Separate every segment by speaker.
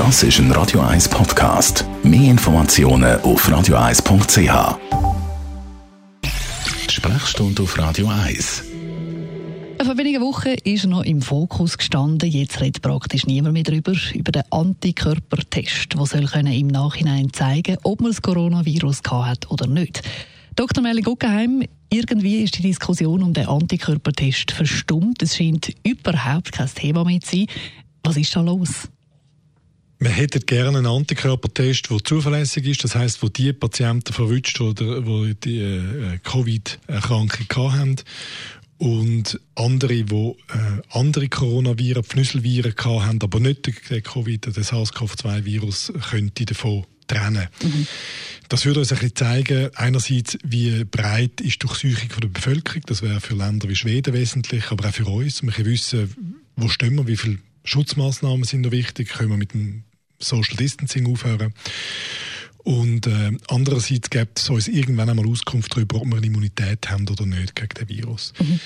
Speaker 1: Das ist ein Radio 1 Podcast. Mehr Informationen auf radio1.ch. Sprechstunde auf Radio 1.
Speaker 2: Vor wenigen Wochen ist er noch im Fokus gestanden. Jetzt redet praktisch niemand mehr darüber, über den Antikörpertest, der soll können im Nachhinein zeigen ob man das Coronavirus hat oder nicht. Dr. Melli Guggenheim, irgendwie ist die Diskussion um den Antikörpertest verstummt. Es scheint überhaupt kein Thema mehr zu sein. Was ist da los?
Speaker 3: Wir hätten gerne einen Antikörpertest, der zuverlässig ist. Das heißt, wo die Patienten verwünscht oder wo die äh, Covid-Erkrankung haben und andere, die äh, andere Coronaviren, Pfnüsselviren haben, aber nicht den Covid, den SARS-CoV-2-Virus, könnte davon trennen. Mhm. Das würde uns ein bisschen zeigen, einerseits, wie breit ist die Durchsuchung der Bevölkerung, das wäre für Länder wie Schweden wesentlich, aber auch für uns. Wir können wissen, wo stehen wir, wie viele Schutzmaßnahmen sind noch wichtig, können wir mit dem Social Distancing aufhören. Und äh, andererseits gibt es uns irgendwann einmal Auskunft darüber, ob wir eine Immunität haben oder nicht gegen den Virus. Mhm.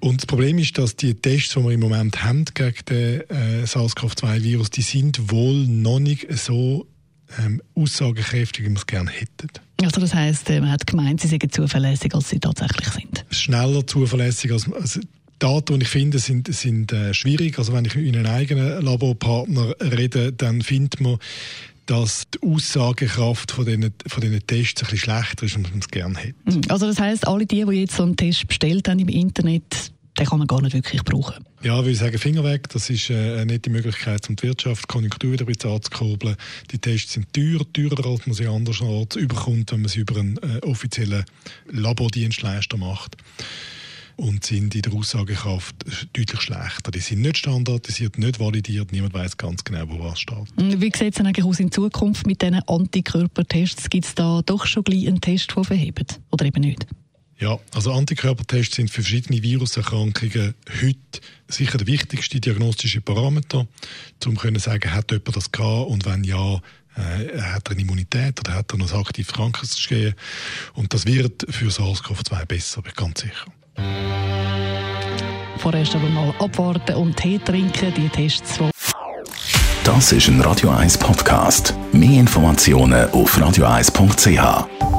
Speaker 3: Und das Problem ist, dass die Tests, die wir im Moment haben gegen den äh, SARS-CoV-2-Virus, die sind wohl noch nicht so ähm, aussagekräftig, wie wir es gerne hätten.
Speaker 2: Also das heisst, äh, man hat gemeint, sie seien zuverlässig, als sie tatsächlich sind?
Speaker 3: Schneller zuverlässig, als, als Daten, die ich finde, sind, sind äh, schwierig. Also wenn ich mit einem eigenen Laborpartner rede, dann findet man, dass die Aussagekraft von diesen, von diesen Tests ein bisschen schlechter ist, als man es gerne hätte.
Speaker 2: Mhm. Also das heißt, alle die, die jetzt so einen Test bestellt haben im Internet, den kann man gar nicht wirklich brauchen.
Speaker 3: Ja, ich sagen, Finger weg. Das ist äh, eine nette Möglichkeit, um die Wirtschaft, die Konjunktur wieder ein bisschen anzukurbeln. Die Tests sind teuer, teurer, als man sie andernorts überkommt, wenn man sie über einen äh, offiziellen Labordienstleister macht und sind in der Aussagekraft deutlich schlechter. Die sind nicht standardisiert, nicht validiert, niemand weiß ganz genau, wo was steht.
Speaker 2: Wie sieht es denn eigentlich aus in Zukunft mit diesen Antikörpertests? Gibt es da doch schon gleich einen Test, der verhebt oder eben nicht?
Speaker 3: Ja, also Antikörpertests sind für verschiedene Viruserkrankungen heute sicher der wichtigste diagnostische Parameter, um zu sagen, hat jemand das gehabt und wenn ja, äh, hat er eine Immunität oder hat er noch ein aktives Krankheitsgeschehen. Und das wird für SARS-CoV-2 besser, bin ich ganz sicher.
Speaker 2: Vorerst aber mal abwarten und Tee trinken, die Tests.
Speaker 1: Das ist ein Radio 1 Podcast. Mehr Informationen auf radio1.ch.